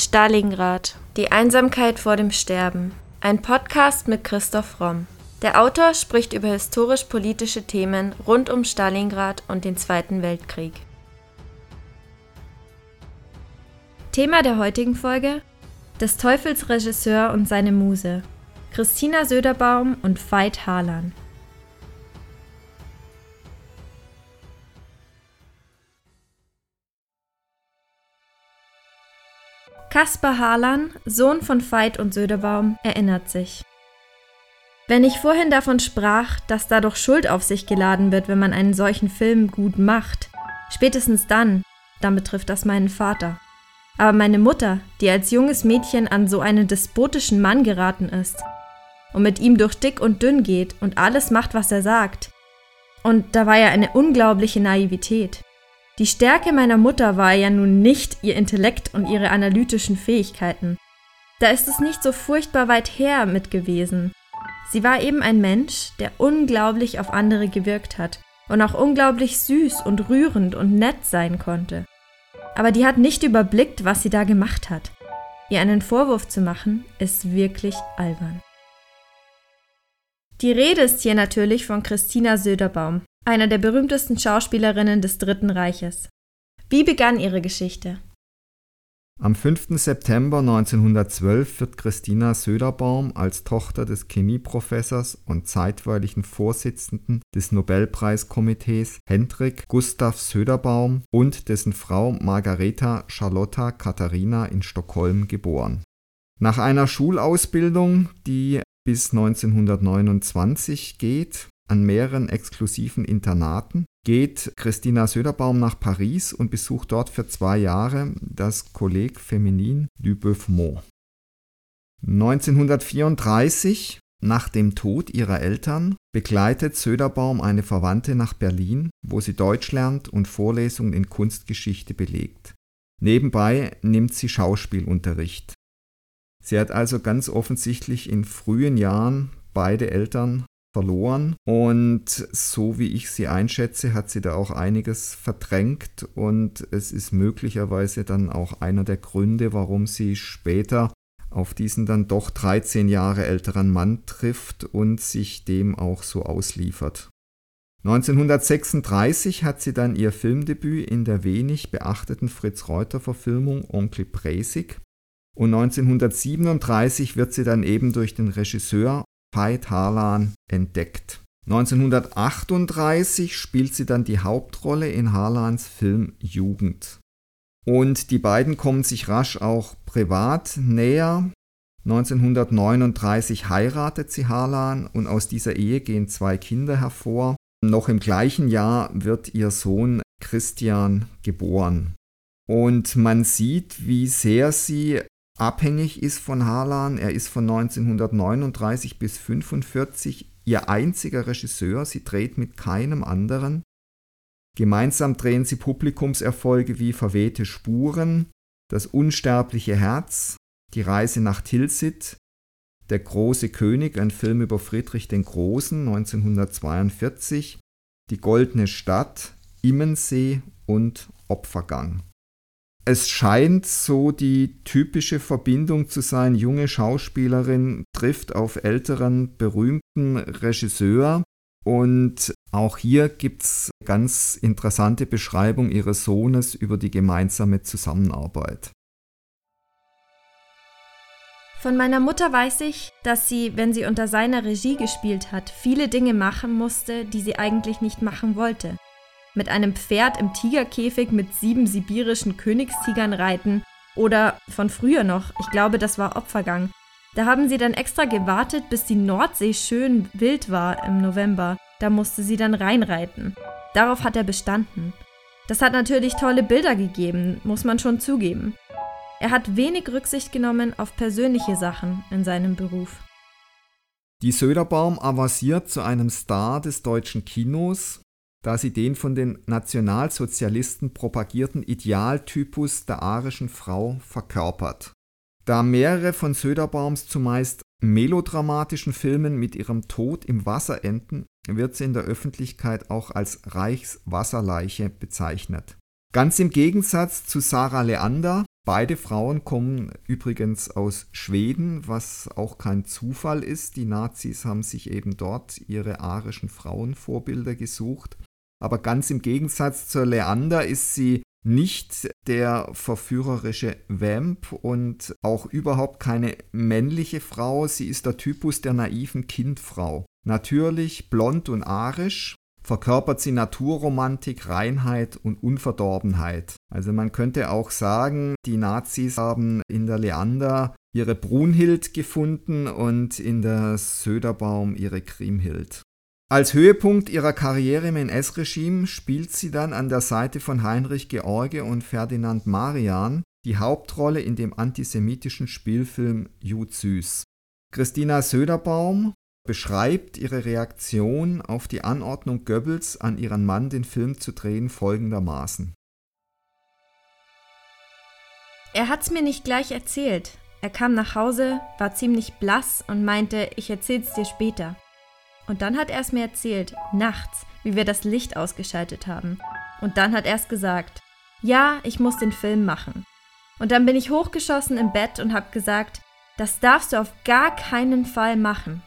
Stalingrad. Die Einsamkeit vor dem Sterben. Ein Podcast mit Christoph Romm. Der Autor spricht über historisch-politische Themen rund um Stalingrad und den Zweiten Weltkrieg. Thema der heutigen Folge: Des Teufels Regisseur und seine Muse. Christina Söderbaum und Veit Harlan. Kaspar Harlan, Sohn von Veit und Söderbaum, erinnert sich. Wenn ich vorhin davon sprach, dass da doch Schuld auf sich geladen wird, wenn man einen solchen Film gut macht, spätestens dann, dann betrifft das meinen Vater. Aber meine Mutter, die als junges Mädchen an so einen despotischen Mann geraten ist und mit ihm durch dick und dünn geht und alles macht, was er sagt. Und da war ja eine unglaubliche Naivität. Die Stärke meiner Mutter war ja nun nicht ihr Intellekt und ihre analytischen Fähigkeiten. Da ist es nicht so furchtbar weit her mit gewesen. Sie war eben ein Mensch, der unglaublich auf andere gewirkt hat und auch unglaublich süß und rührend und nett sein konnte. Aber die hat nicht überblickt, was sie da gemacht hat. Ihr einen Vorwurf zu machen, ist wirklich albern. Die Rede ist hier natürlich von Christina Söderbaum, einer der berühmtesten Schauspielerinnen des Dritten Reiches. Wie begann ihre Geschichte? Am 5. September 1912 wird Christina Söderbaum als Tochter des Chemieprofessors und zeitweiligen Vorsitzenden des Nobelpreiskomitees Hendrik Gustav Söderbaum und dessen Frau Margareta Charlotta Katharina in Stockholm geboren. Nach einer Schulausbildung, die bis 1929 geht, an mehreren exklusiven Internaten, geht Christina Söderbaum nach Paris und besucht dort für zwei Jahre das Collège Féminin du Beufmont. 1934, nach dem Tod ihrer Eltern, begleitet Söderbaum eine Verwandte nach Berlin, wo sie Deutsch lernt und Vorlesungen in Kunstgeschichte belegt. Nebenbei nimmt sie Schauspielunterricht. Sie hat also ganz offensichtlich in frühen Jahren beide Eltern verloren. Und so wie ich sie einschätze, hat sie da auch einiges verdrängt und es ist möglicherweise dann auch einer der Gründe, warum sie später auf diesen dann doch 13 Jahre älteren Mann trifft und sich dem auch so ausliefert. 1936 hat sie dann ihr Filmdebüt in der wenig beachteten Fritz-Reuter-Verfilmung Onkel Presig und 1937 wird sie dann eben durch den Regisseur Veit Harlan entdeckt. 1938 spielt sie dann die Hauptrolle in Harlans Film Jugend. Und die beiden kommen sich rasch auch privat näher. 1939 heiratet sie Harlan und aus dieser Ehe gehen zwei Kinder hervor. Noch im gleichen Jahr wird ihr Sohn Christian geboren. Und man sieht, wie sehr sie abhängig ist von Harlan. Er ist von 1939 bis 1945 ihr einziger Regisseur. Sie dreht mit keinem anderen. Gemeinsam drehen sie Publikumserfolge wie Verwehte Spuren, Das unsterbliche Herz, Die Reise nach Tilsit, Der große König, ein Film über Friedrich den Großen 1942, Die goldene Stadt, Immensee und Opfergang es scheint so die typische Verbindung zu sein, junge Schauspielerin trifft auf älteren berühmten Regisseur. Und auch hier gibt es ganz interessante Beschreibung ihres Sohnes über die gemeinsame Zusammenarbeit. Von meiner Mutter weiß ich, dass sie, wenn sie unter seiner Regie gespielt hat, viele Dinge machen musste, die sie eigentlich nicht machen wollte mit einem Pferd im Tigerkäfig mit sieben sibirischen Königstigern reiten oder von früher noch, ich glaube, das war Opfergang. Da haben sie dann extra gewartet, bis die Nordsee schön wild war im November. Da musste sie dann reinreiten. Darauf hat er bestanden. Das hat natürlich tolle Bilder gegeben, muss man schon zugeben. Er hat wenig Rücksicht genommen auf persönliche Sachen in seinem Beruf. Die Söderbaum avanciert zu einem Star des deutschen Kinos da sie den von den Nationalsozialisten propagierten Idealtypus der arischen Frau verkörpert. Da mehrere von Söderbaums zumeist melodramatischen Filmen mit ihrem Tod im Wasser enden, wird sie in der Öffentlichkeit auch als Reichswasserleiche bezeichnet. Ganz im Gegensatz zu Sarah Leander, Beide Frauen kommen übrigens aus Schweden, was auch kein Zufall ist. Die Nazis haben sich eben dort ihre arischen Frauenvorbilder gesucht. Aber ganz im Gegensatz zur Leander ist sie nicht der verführerische Vamp und auch überhaupt keine männliche Frau. Sie ist der Typus der naiven Kindfrau. Natürlich blond und arisch, verkörpert sie Naturromantik, Reinheit und Unverdorbenheit. Also man könnte auch sagen, die Nazis haben in der Leander ihre Brunhild gefunden und in der Söderbaum ihre Kriemhild. Als Höhepunkt ihrer Karriere im NS-Regime spielt sie dann an der Seite von Heinrich George und Ferdinand Marian die Hauptrolle in dem antisemitischen Spielfilm Jud Süß. Christina Söderbaum beschreibt ihre Reaktion auf die Anordnung Goebbels an ihren Mann, den Film zu drehen, folgendermaßen. Er hat's mir nicht gleich erzählt. Er kam nach Hause, war ziemlich blass und meinte, ich erzähl's dir später. Und dann hat er es mir erzählt, nachts, wie wir das Licht ausgeschaltet haben. Und dann hat er es gesagt, ja, ich muss den Film machen. Und dann bin ich hochgeschossen im Bett und hab gesagt, das darfst du auf gar keinen Fall machen.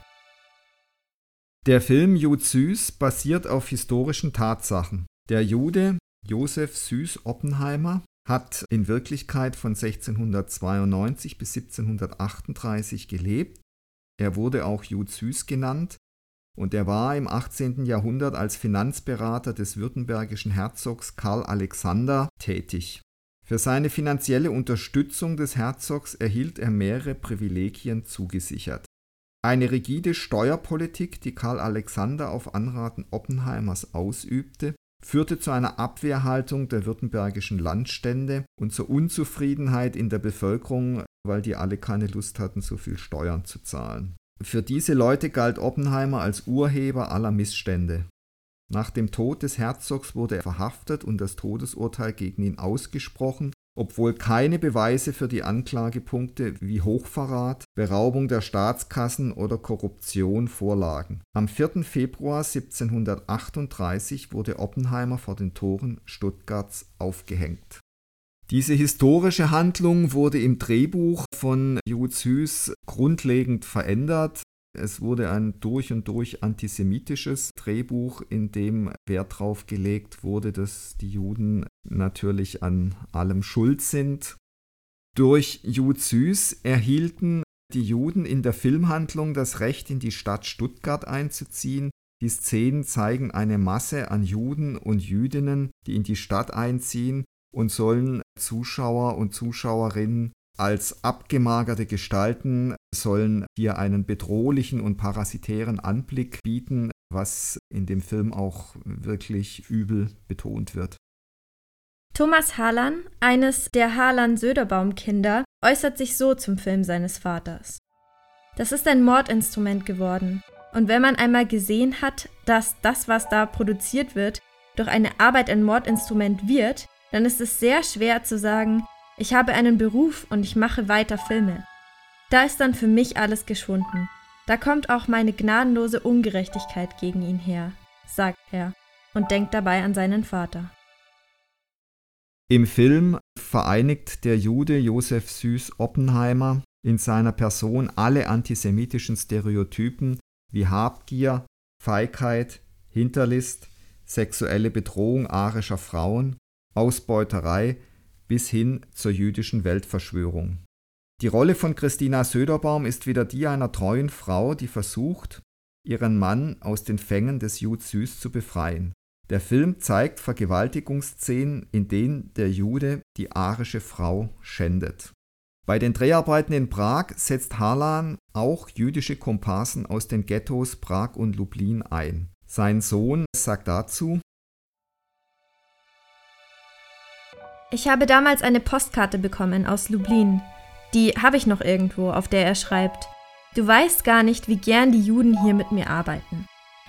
Der Film Jud Süß basiert auf historischen Tatsachen. Der Jude Josef Süß Oppenheimer hat in Wirklichkeit von 1692 bis 1738 gelebt. Er wurde auch Jud Süß genannt und er war im 18. Jahrhundert als Finanzberater des württembergischen Herzogs Karl Alexander tätig. Für seine finanzielle Unterstützung des Herzogs erhielt er mehrere Privilegien zugesichert. Eine rigide Steuerpolitik, die Karl Alexander auf Anraten Oppenheimers ausübte, führte zu einer Abwehrhaltung der württembergischen Landstände und zur Unzufriedenheit in der Bevölkerung, weil die alle keine Lust hatten, so viel Steuern zu zahlen. Für diese Leute galt Oppenheimer als Urheber aller Missstände. Nach dem Tod des Herzogs wurde er verhaftet und das Todesurteil gegen ihn ausgesprochen, obwohl keine Beweise für die Anklagepunkte wie Hochverrat, Beraubung der Staatskassen oder Korruption vorlagen. Am 4. Februar 1738 wurde Oppenheimer vor den Toren Stuttgarts aufgehängt. Diese historische Handlung wurde im Drehbuch von Jud Süß grundlegend verändert. Es wurde ein durch und durch antisemitisches Drehbuch, in dem Wert darauf gelegt wurde, dass die Juden natürlich an allem schuld sind. Durch Jud Süß erhielten die Juden in der Filmhandlung das Recht, in die Stadt Stuttgart einzuziehen. Die Szenen zeigen eine Masse an Juden und Jüdinnen, die in die Stadt einziehen und sollen Zuschauer und Zuschauerinnen als abgemagerte Gestalten sollen hier einen bedrohlichen und parasitären Anblick bieten, was in dem Film auch wirklich übel betont wird. Thomas Harlan, eines der Harlan-Söderbaum-Kinder, äußert sich so zum Film seines Vaters. Das ist ein Mordinstrument geworden. Und wenn man einmal gesehen hat, dass das, was da produziert wird, durch eine Arbeit ein Mordinstrument wird, dann ist es sehr schwer zu sagen, ich habe einen Beruf und ich mache weiter Filme. Da ist dann für mich alles geschwunden. Da kommt auch meine gnadenlose Ungerechtigkeit gegen ihn her, sagt er und denkt dabei an seinen Vater. Im Film vereinigt der Jude Josef Süß Oppenheimer in seiner Person alle antisemitischen Stereotypen wie Habgier, Feigheit, Hinterlist, sexuelle Bedrohung arischer Frauen, Ausbeuterei bis hin zur jüdischen Weltverschwörung. Die Rolle von Christina Söderbaum ist wieder die einer treuen Frau, die versucht, ihren Mann aus den Fängen des Jud Süß zu befreien. Der Film zeigt Vergewaltigungsszenen, in denen der Jude die arische Frau schändet. Bei den Dreharbeiten in Prag setzt Harlan auch jüdische Komparsen aus den Ghettos Prag und Lublin ein. Sein Sohn sagt dazu, Ich habe damals eine Postkarte bekommen aus Lublin. Die habe ich noch irgendwo, auf der er schreibt. Du weißt gar nicht, wie gern die Juden hier mit mir arbeiten.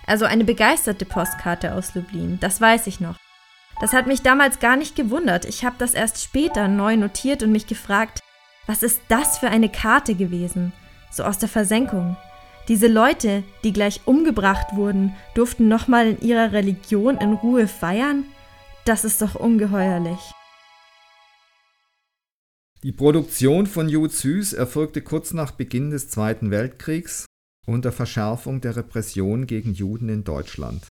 Also eine begeisterte Postkarte aus Lublin, das weiß ich noch. Das hat mich damals gar nicht gewundert. Ich habe das erst später neu notiert und mich gefragt, was ist das für eine Karte gewesen? So aus der Versenkung. Diese Leute, die gleich umgebracht wurden, durften nochmal in ihrer Religion in Ruhe feiern? Das ist doch ungeheuerlich. Die Produktion von Jud Süß erfolgte kurz nach Beginn des Zweiten Weltkriegs unter Verschärfung der Repression gegen Juden in Deutschland.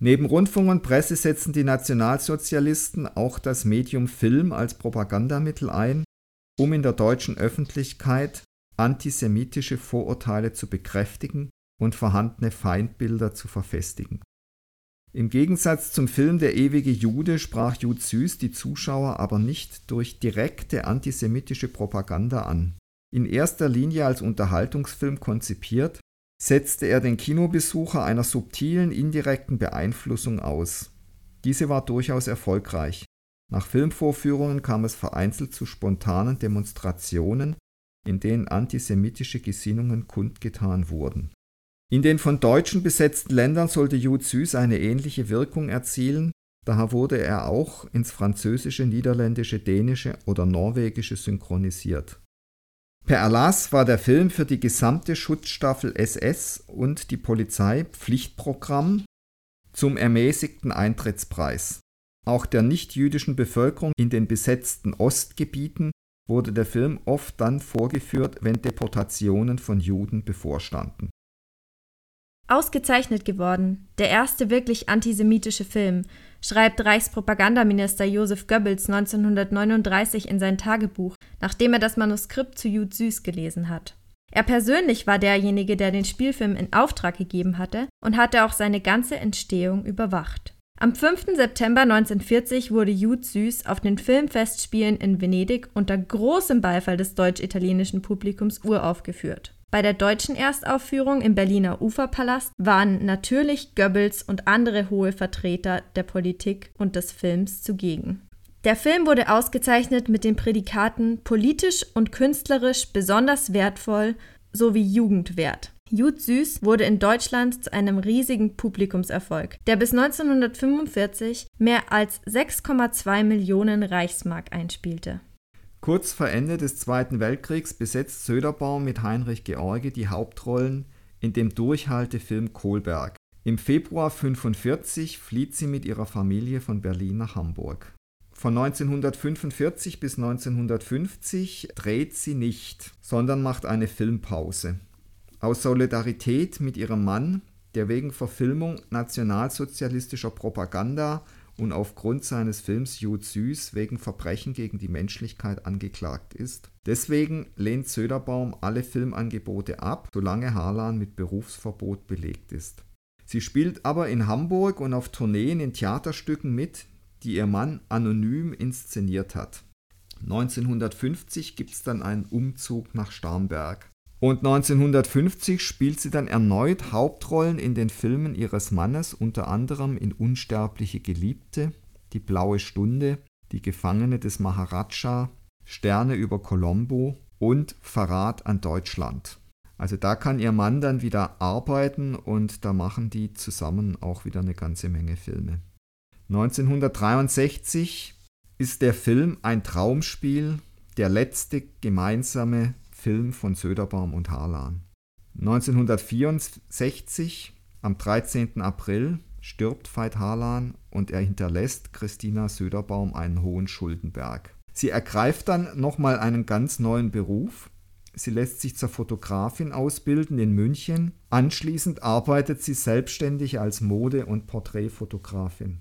Neben Rundfunk und Presse setzten die Nationalsozialisten auch das Medium Film als Propagandamittel ein, um in der deutschen Öffentlichkeit antisemitische Vorurteile zu bekräftigen und vorhandene Feindbilder zu verfestigen. Im Gegensatz zum Film Der ewige Jude sprach Jud Süß die Zuschauer aber nicht durch direkte antisemitische Propaganda an. In erster Linie als Unterhaltungsfilm konzipiert, setzte er den Kinobesucher einer subtilen indirekten Beeinflussung aus. Diese war durchaus erfolgreich. Nach Filmvorführungen kam es vereinzelt zu spontanen Demonstrationen, in denen antisemitische Gesinnungen kundgetan wurden. In den von Deutschen besetzten Ländern sollte Jud Süß eine ähnliche Wirkung erzielen, daher wurde er auch ins Französische, Niederländische, Dänische oder Norwegische synchronisiert. Per Erlass war der Film für die gesamte Schutzstaffel SS und die Polizei Pflichtprogramm zum ermäßigten Eintrittspreis. Auch der nichtjüdischen Bevölkerung in den besetzten Ostgebieten wurde der Film oft dann vorgeführt, wenn Deportationen von Juden bevorstanden. Ausgezeichnet geworden, der erste wirklich antisemitische Film, schreibt Reichspropagandaminister Josef Goebbels 1939 in sein Tagebuch, nachdem er das Manuskript zu Jud Süß gelesen hat. Er persönlich war derjenige, der den Spielfilm in Auftrag gegeben hatte und hatte auch seine ganze Entstehung überwacht. Am 5. September 1940 wurde Jud Süß auf den Filmfestspielen in Venedig unter großem Beifall des deutsch-italienischen Publikums uraufgeführt. Bei der deutschen Erstaufführung im Berliner Uferpalast waren natürlich Goebbels und andere hohe Vertreter der Politik und des Films zugegen. Der Film wurde ausgezeichnet mit den Prädikaten politisch und künstlerisch besonders wertvoll sowie jugendwert. Jud Süß wurde in Deutschland zu einem riesigen Publikumserfolg, der bis 1945 mehr als 6,2 Millionen Reichsmark einspielte. Kurz vor Ende des Zweiten Weltkriegs besetzt Söderbaum mit Heinrich George die Hauptrollen in dem Durchhaltefilm Kohlberg. Im Februar 1945 flieht sie mit ihrer Familie von Berlin nach Hamburg. Von 1945 bis 1950 dreht sie nicht, sondern macht eine Filmpause. Aus Solidarität mit ihrem Mann, der wegen Verfilmung nationalsozialistischer Propaganda und aufgrund seines Films Jud Süß wegen Verbrechen gegen die Menschlichkeit angeklagt ist. Deswegen lehnt Söderbaum alle Filmangebote ab, solange Harlan mit Berufsverbot belegt ist. Sie spielt aber in Hamburg und auf Tourneen in Theaterstücken mit, die ihr Mann anonym inszeniert hat. 1950 gibt es dann einen Umzug nach Starnberg. Und 1950 spielt sie dann erneut Hauptrollen in den Filmen ihres Mannes, unter anderem in Unsterbliche Geliebte, Die blaue Stunde, Die Gefangene des Maharaja, Sterne über Colombo und Verrat an Deutschland. Also da kann ihr Mann dann wieder arbeiten und da machen die zusammen auch wieder eine ganze Menge Filme. 1963 ist der Film Ein Traumspiel der letzte gemeinsame Film von Söderbaum und Harlan. 1964, am 13. April, stirbt Veit Harlan und er hinterlässt Christina Söderbaum einen hohen Schuldenberg. Sie ergreift dann nochmal einen ganz neuen Beruf. Sie lässt sich zur Fotografin ausbilden in München. Anschließend arbeitet sie selbstständig als Mode- und Porträtfotografin.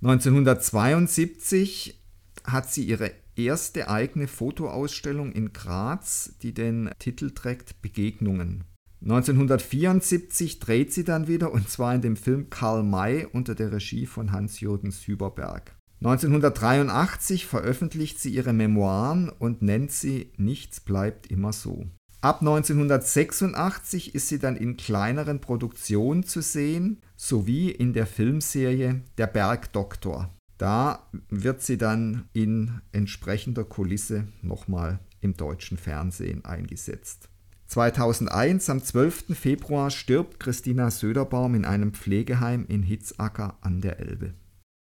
1972 hat sie ihre erste eigene Fotoausstellung in Graz, die den Titel trägt Begegnungen. 1974 dreht sie dann wieder und zwar in dem Film Karl May unter der Regie von Hans-Jürgen Süberberg. 1983 veröffentlicht sie ihre Memoiren und nennt sie Nichts bleibt immer so. Ab 1986 ist sie dann in kleineren Produktionen zu sehen, sowie in der Filmserie Der Bergdoktor. Da wird sie dann in entsprechender Kulisse nochmal im deutschen Fernsehen eingesetzt. 2001, am 12. Februar, stirbt Christina Söderbaum in einem Pflegeheim in Hitzacker an der Elbe.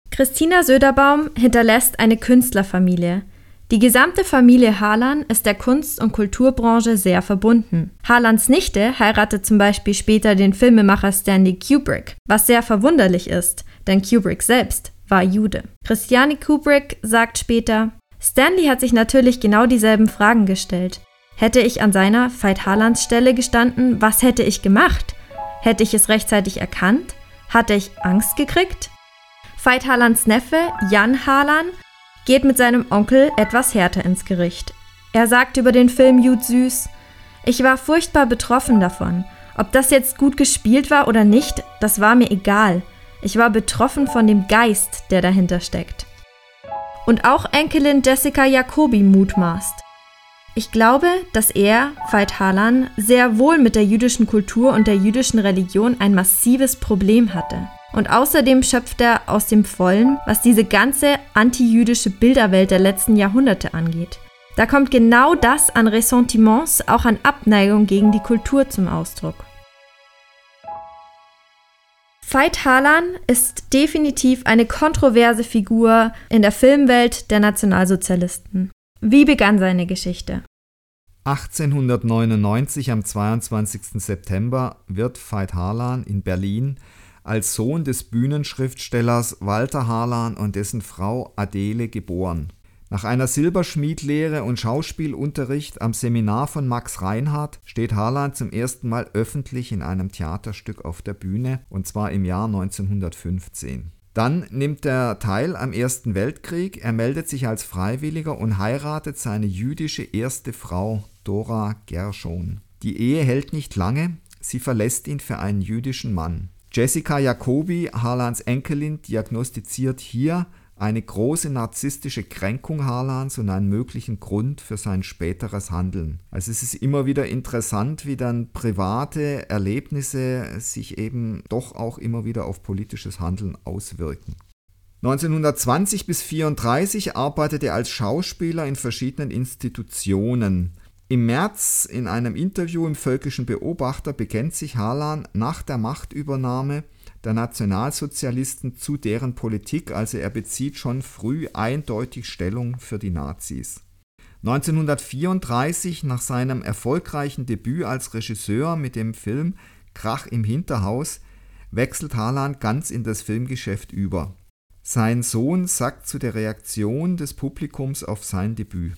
Christina Söderbaum hinterlässt eine Künstlerfamilie. Die gesamte Familie Harlan ist der Kunst- und Kulturbranche sehr verbunden. Harlans Nichte heiratet zum Beispiel später den Filmemacher Stanley Kubrick, was sehr verwunderlich ist, denn Kubrick selbst war Jude. Christiane Kubrick sagt später, Stanley hat sich natürlich genau dieselben Fragen gestellt. Hätte ich an seiner Veit Harlands Stelle gestanden, was hätte ich gemacht? Hätte ich es rechtzeitig erkannt? Hatte ich Angst gekriegt? Veit Harlands Neffe, Jan Harlan, geht mit seinem Onkel etwas härter ins Gericht. Er sagt über den Film Jud Süß, ich war furchtbar betroffen davon. Ob das jetzt gut gespielt war oder nicht, das war mir egal. Ich war betroffen von dem Geist, der dahinter steckt. Und auch Enkelin Jessica Jacobi mutmaßt. Ich glaube, dass er, Veit Harlan, sehr wohl mit der jüdischen Kultur und der jüdischen Religion ein massives Problem hatte. Und außerdem schöpft er aus dem Vollen, was diese ganze antijüdische Bilderwelt der letzten Jahrhunderte angeht. Da kommt genau das an Ressentiments, auch an Abneigung gegen die Kultur zum Ausdruck. Veit Harlan ist definitiv eine kontroverse Figur in der Filmwelt der Nationalsozialisten. Wie begann seine Geschichte? 1899 am 22. September wird Veit Harlan in Berlin als Sohn des Bühnenschriftstellers Walter Harlan und dessen Frau Adele geboren. Nach einer Silberschmiedlehre und Schauspielunterricht am Seminar von Max Reinhardt steht Harlan zum ersten Mal öffentlich in einem Theaterstück auf der Bühne, und zwar im Jahr 1915. Dann nimmt er teil am Ersten Weltkrieg, er meldet sich als Freiwilliger und heiratet seine jüdische erste Frau, Dora Gershon. Die Ehe hält nicht lange, sie verlässt ihn für einen jüdischen Mann. Jessica Jacobi, Harlans Enkelin, diagnostiziert hier eine große narzisstische Kränkung Harlans und einen möglichen Grund für sein späteres Handeln. Also es ist immer wieder interessant, wie dann private Erlebnisse sich eben doch auch immer wieder auf politisches Handeln auswirken. 1920 bis 1934 arbeitete er als Schauspieler in verschiedenen Institutionen. Im März in einem Interview im Völkischen Beobachter bekennt sich Harlan nach der Machtübernahme der Nationalsozialisten zu deren Politik, also er bezieht schon früh eindeutig Stellung für die Nazis. 1934, nach seinem erfolgreichen Debüt als Regisseur mit dem Film Krach im Hinterhaus, wechselt Harlan ganz in das Filmgeschäft über. Sein Sohn sagt zu der Reaktion des Publikums auf sein Debüt.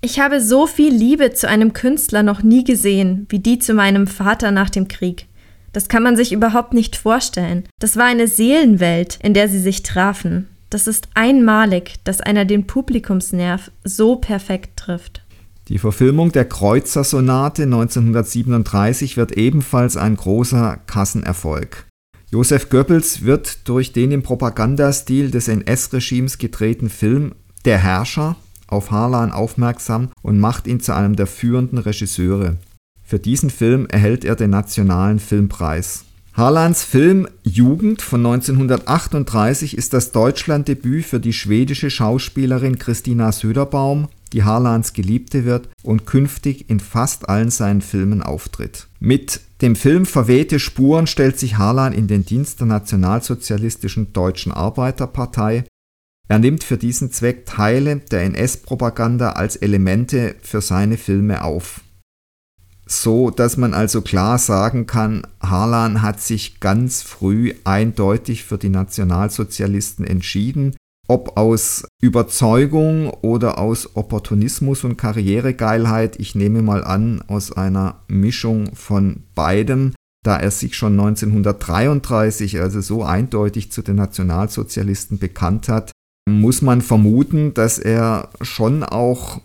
Ich habe so viel Liebe zu einem Künstler noch nie gesehen, wie die zu meinem Vater nach dem Krieg. Das kann man sich überhaupt nicht vorstellen. Das war eine Seelenwelt, in der sie sich trafen. Das ist einmalig, dass einer den Publikumsnerv so perfekt trifft. Die Verfilmung der Kreuzer-Sonate 1937 wird ebenfalls ein großer Kassenerfolg. Josef Goebbels wird durch den im Propagandastil des NS-Regimes gedrehten Film Der Herrscher auf Harlan aufmerksam und macht ihn zu einem der führenden Regisseure. Für diesen Film erhält er den Nationalen Filmpreis. Harlans Film Jugend von 1938 ist das Deutschlanddebüt für die schwedische Schauspielerin Christina Söderbaum, die Harlans Geliebte wird und künftig in fast allen seinen Filmen auftritt. Mit dem Film Verwehte Spuren stellt sich Harlan in den Dienst der nationalsozialistischen Deutschen Arbeiterpartei. Er nimmt für diesen Zweck Teile der NS-Propaganda als Elemente für seine Filme auf so dass man also klar sagen kann, Harlan hat sich ganz früh eindeutig für die Nationalsozialisten entschieden, ob aus Überzeugung oder aus Opportunismus und Karrieregeilheit, ich nehme mal an, aus einer Mischung von beidem, da er sich schon 1933 also so eindeutig zu den Nationalsozialisten bekannt hat, muss man vermuten, dass er schon auch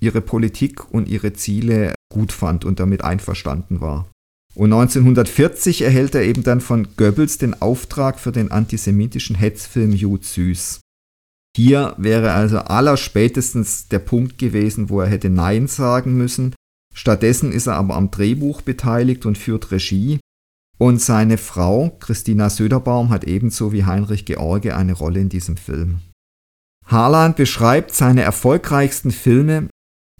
ihre Politik und ihre Ziele gut fand und damit einverstanden war. Und 1940 erhält er eben dann von Goebbels den Auftrag für den antisemitischen Hetzfilm Jud Süß. Hier wäre also allerspätestens der Punkt gewesen, wo er hätte Nein sagen müssen. Stattdessen ist er aber am Drehbuch beteiligt und führt Regie. Und seine Frau, Christina Söderbaum, hat ebenso wie Heinrich George eine Rolle in diesem Film. Harlan beschreibt seine erfolgreichsten Filme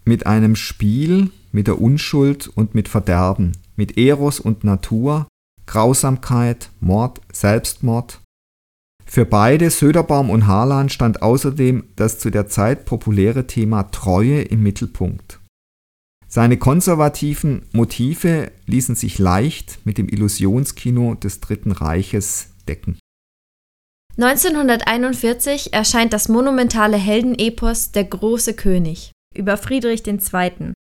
mit einem Spiel, mit der Unschuld und mit Verderben, mit Eros und Natur, Grausamkeit, Mord, Selbstmord. Für beide, Söderbaum und Harlan, stand außerdem das zu der Zeit populäre Thema Treue im Mittelpunkt. Seine konservativen Motive ließen sich leicht mit dem Illusionskino des Dritten Reiches decken. 1941 erscheint das monumentale Heldenepos Der große König über Friedrich II.,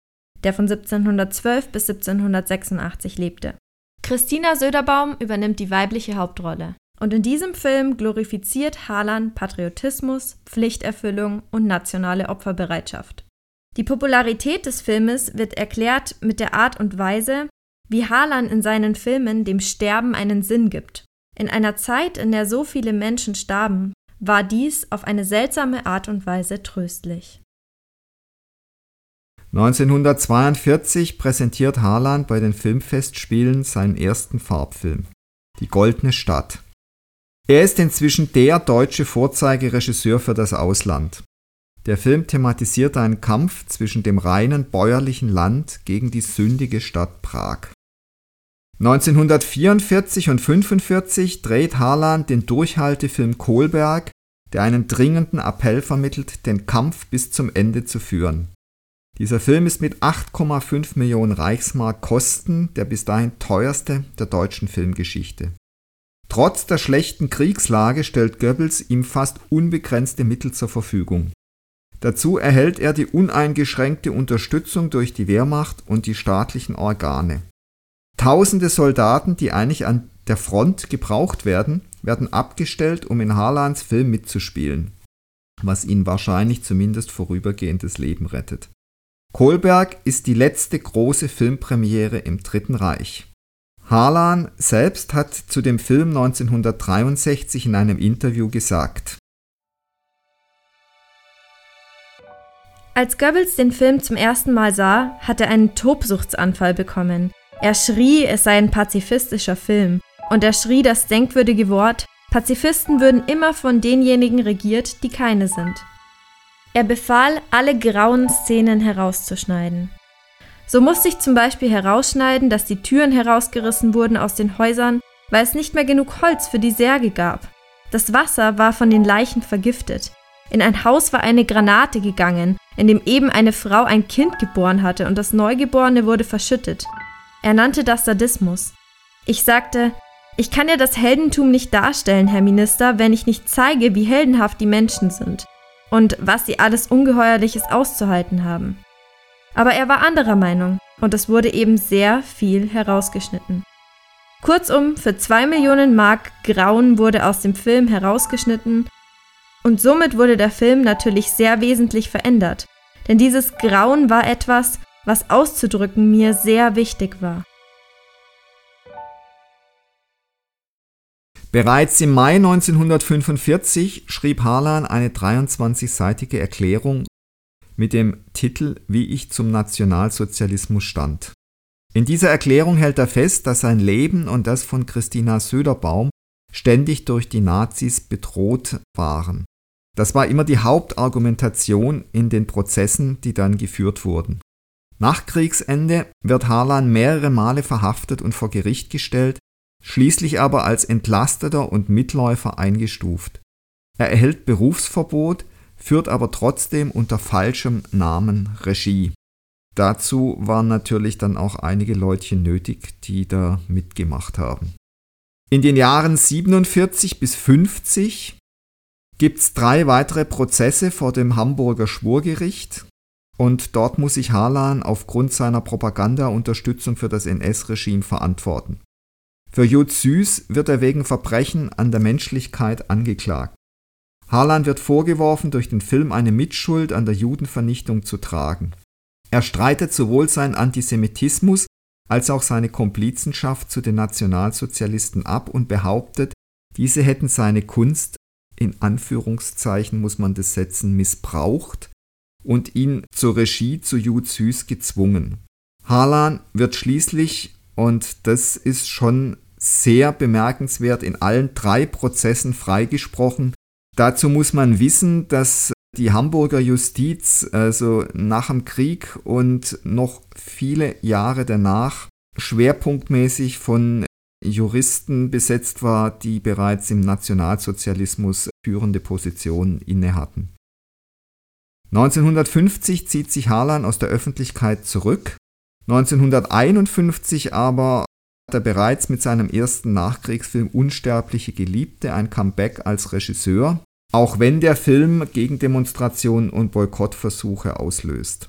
der von 1712 bis 1786 lebte. Christina Söderbaum übernimmt die weibliche Hauptrolle. Und in diesem Film glorifiziert Harlan Patriotismus, Pflichterfüllung und nationale Opferbereitschaft. Die Popularität des Filmes wird erklärt mit der Art und Weise, wie Harlan in seinen Filmen dem Sterben einen Sinn gibt. In einer Zeit, in der so viele Menschen starben, war dies auf eine seltsame Art und Weise tröstlich. 1942 präsentiert Harlan bei den Filmfestspielen seinen ersten Farbfilm, Die Goldene Stadt. Er ist inzwischen der deutsche Vorzeigeregisseur für das Ausland. Der Film thematisiert einen Kampf zwischen dem reinen bäuerlichen Land gegen die sündige Stadt Prag. 1944 und 1945 dreht Harlan den Durchhaltefilm Kohlberg, der einen dringenden Appell vermittelt, den Kampf bis zum Ende zu führen. Dieser Film ist mit 8,5 Millionen Reichsmark Kosten der bis dahin teuerste der deutschen Filmgeschichte. Trotz der schlechten Kriegslage stellt Goebbels ihm fast unbegrenzte Mittel zur Verfügung. Dazu erhält er die uneingeschränkte Unterstützung durch die Wehrmacht und die staatlichen Organe. Tausende Soldaten, die eigentlich an der Front gebraucht werden, werden abgestellt, um in Harlans Film mitzuspielen, was ihnen wahrscheinlich zumindest vorübergehendes Leben rettet. Kohlberg ist die letzte große Filmpremiere im Dritten Reich. Harlan selbst hat zu dem Film 1963 in einem Interview gesagt, Als Goebbels den Film zum ersten Mal sah, hat er einen Tobsuchtsanfall bekommen. Er schrie, es sei ein pazifistischer Film. Und er schrie das denkwürdige Wort, Pazifisten würden immer von denjenigen regiert, die keine sind. Er befahl, alle grauen Szenen herauszuschneiden. So musste ich zum Beispiel herausschneiden, dass die Türen herausgerissen wurden aus den Häusern, weil es nicht mehr genug Holz für die Särge gab. Das Wasser war von den Leichen vergiftet. In ein Haus war eine Granate gegangen, in dem eben eine Frau ein Kind geboren hatte und das Neugeborene wurde verschüttet. Er nannte das Sadismus. Ich sagte, ich kann ja das Heldentum nicht darstellen, Herr Minister, wenn ich nicht zeige, wie heldenhaft die Menschen sind und was sie alles Ungeheuerliches auszuhalten haben. Aber er war anderer Meinung und es wurde eben sehr viel herausgeschnitten. Kurzum, für zwei Millionen Mark Grauen wurde aus dem Film herausgeschnitten und somit wurde der Film natürlich sehr wesentlich verändert, denn dieses Grauen war etwas, was auszudrücken mir sehr wichtig war. Bereits im Mai 1945 schrieb Harlan eine 23-seitige Erklärung mit dem Titel Wie ich zum Nationalsozialismus stand. In dieser Erklärung hält er fest, dass sein Leben und das von Christina Söderbaum ständig durch die Nazis bedroht waren. Das war immer die Hauptargumentation in den Prozessen, die dann geführt wurden. Nach Kriegsende wird Harlan mehrere Male verhaftet und vor Gericht gestellt, schließlich aber als Entlasteter und Mitläufer eingestuft. Er erhält Berufsverbot, führt aber trotzdem unter falschem Namen Regie. Dazu waren natürlich dann auch einige Leutchen nötig, die da mitgemacht haben. In den Jahren 47 bis 50 gibt es drei weitere Prozesse vor dem Hamburger Schwurgericht und dort muss sich Harlan aufgrund seiner Propaganda-Unterstützung für das NS-Regime verantworten. Für Jud Süß wird er wegen Verbrechen an der Menschlichkeit angeklagt. Harlan wird vorgeworfen, durch den Film eine Mitschuld an der Judenvernichtung zu tragen. Er streitet sowohl seinen Antisemitismus als auch seine Komplizenschaft zu den Nationalsozialisten ab und behauptet, diese hätten seine Kunst in Anführungszeichen muss man das setzen, missbraucht und ihn zur Regie zu Jud Süß gezwungen. Harlan wird schließlich, und das ist schon sehr bemerkenswert, in allen drei Prozessen freigesprochen. Dazu muss man wissen, dass die Hamburger Justiz also nach dem Krieg und noch viele Jahre danach schwerpunktmäßig von Juristen besetzt war, die bereits im Nationalsozialismus führende Positionen innehatten. 1950 zieht sich Harlan aus der Öffentlichkeit zurück, 1951 aber er bereits mit seinem ersten Nachkriegsfilm Unsterbliche Geliebte ein Comeback als Regisseur, auch wenn der Film Gegendemonstrationen und Boykottversuche auslöst.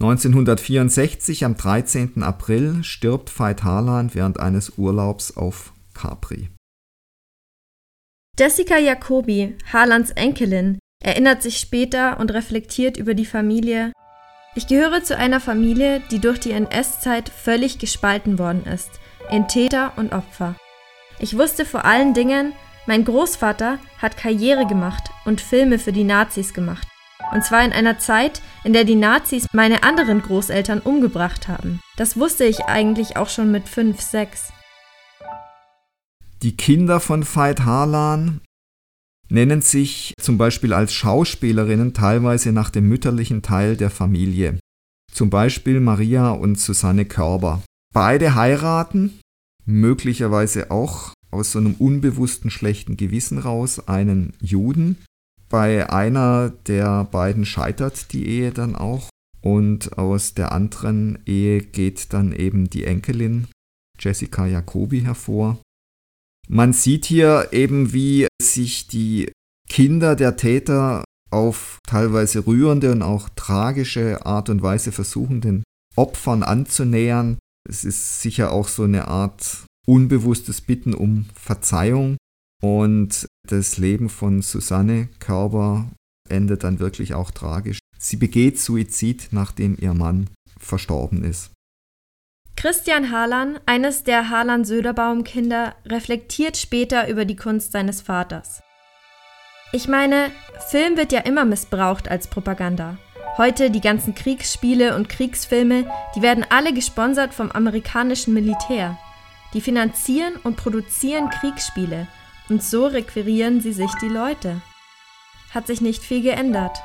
1964, am 13. April, stirbt Veit Harlan während eines Urlaubs auf Capri. Jessica Jacobi, Harlans Enkelin, erinnert sich später und reflektiert über die Familie. Ich gehöre zu einer Familie, die durch die NS-Zeit völlig gespalten worden ist, in Täter und Opfer. Ich wusste vor allen Dingen, mein Großvater hat Karriere gemacht und Filme für die Nazis gemacht. Und zwar in einer Zeit, in der die Nazis meine anderen Großeltern umgebracht haben. Das wusste ich eigentlich auch schon mit 5, 6. Die Kinder von Veit Harlan nennen sich zum Beispiel als Schauspielerinnen teilweise nach dem mütterlichen Teil der Familie. Zum Beispiel Maria und Susanne Körber. Beide heiraten, möglicherweise auch aus so einem unbewussten schlechten Gewissen raus, einen Juden. Bei einer der beiden scheitert die Ehe dann auch und aus der anderen Ehe geht dann eben die Enkelin Jessica Jacobi hervor. Man sieht hier eben, wie sich die Kinder der Täter auf teilweise rührende und auch tragische Art und Weise versuchen, den Opfern anzunähern. Es ist sicher auch so eine Art unbewusstes Bitten um Verzeihung. Und das Leben von Susanne Körber endet dann wirklich auch tragisch. Sie begeht Suizid, nachdem ihr Mann verstorben ist. Christian Harlan, eines der Harlan-Söderbaum-Kinder, reflektiert später über die Kunst seines Vaters. Ich meine, Film wird ja immer missbraucht als Propaganda. Heute die ganzen Kriegsspiele und Kriegsfilme, die werden alle gesponsert vom amerikanischen Militär. Die finanzieren und produzieren Kriegsspiele und so requirieren sie sich die Leute. Hat sich nicht viel geändert.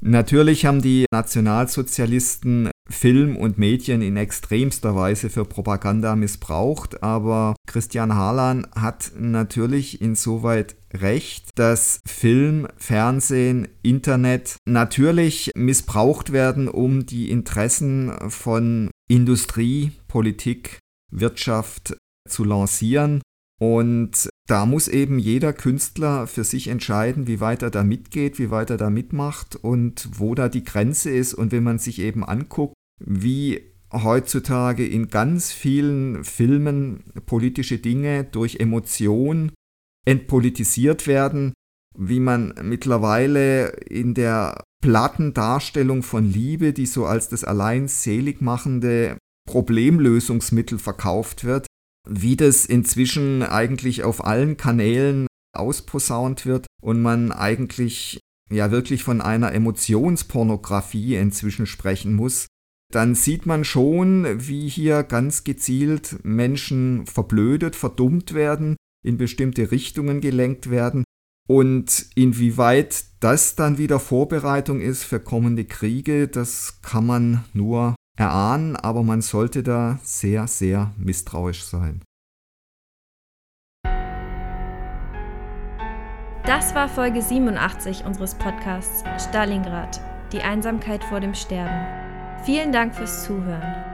Natürlich haben die Nationalsozialisten Film und Medien in extremster Weise für Propaganda missbraucht, aber Christian Harlan hat natürlich insoweit recht, dass Film, Fernsehen, Internet natürlich missbraucht werden, um die Interessen von Industrie, Politik, Wirtschaft zu lancieren. Und da muss eben jeder Künstler für sich entscheiden, wie weit er da mitgeht, wie weit er da mitmacht und wo da die Grenze ist. Und wenn man sich eben anguckt, wie heutzutage in ganz vielen Filmen politische Dinge durch Emotion entpolitisiert werden, wie man mittlerweile in der platten Darstellung von Liebe, die so als das allein selig machende Problemlösungsmittel verkauft wird, wie das inzwischen eigentlich auf allen Kanälen ausposaunt wird und man eigentlich ja wirklich von einer Emotionspornografie inzwischen sprechen muss, dann sieht man schon, wie hier ganz gezielt Menschen verblödet, verdummt werden, in bestimmte Richtungen gelenkt werden und inwieweit das dann wieder Vorbereitung ist für kommende Kriege, das kann man nur erahnen, aber man sollte da sehr, sehr misstrauisch sein. Das war Folge 87 unseres Podcasts Stalingrad, die Einsamkeit vor dem Sterben. Vielen Dank fürs Zuhören.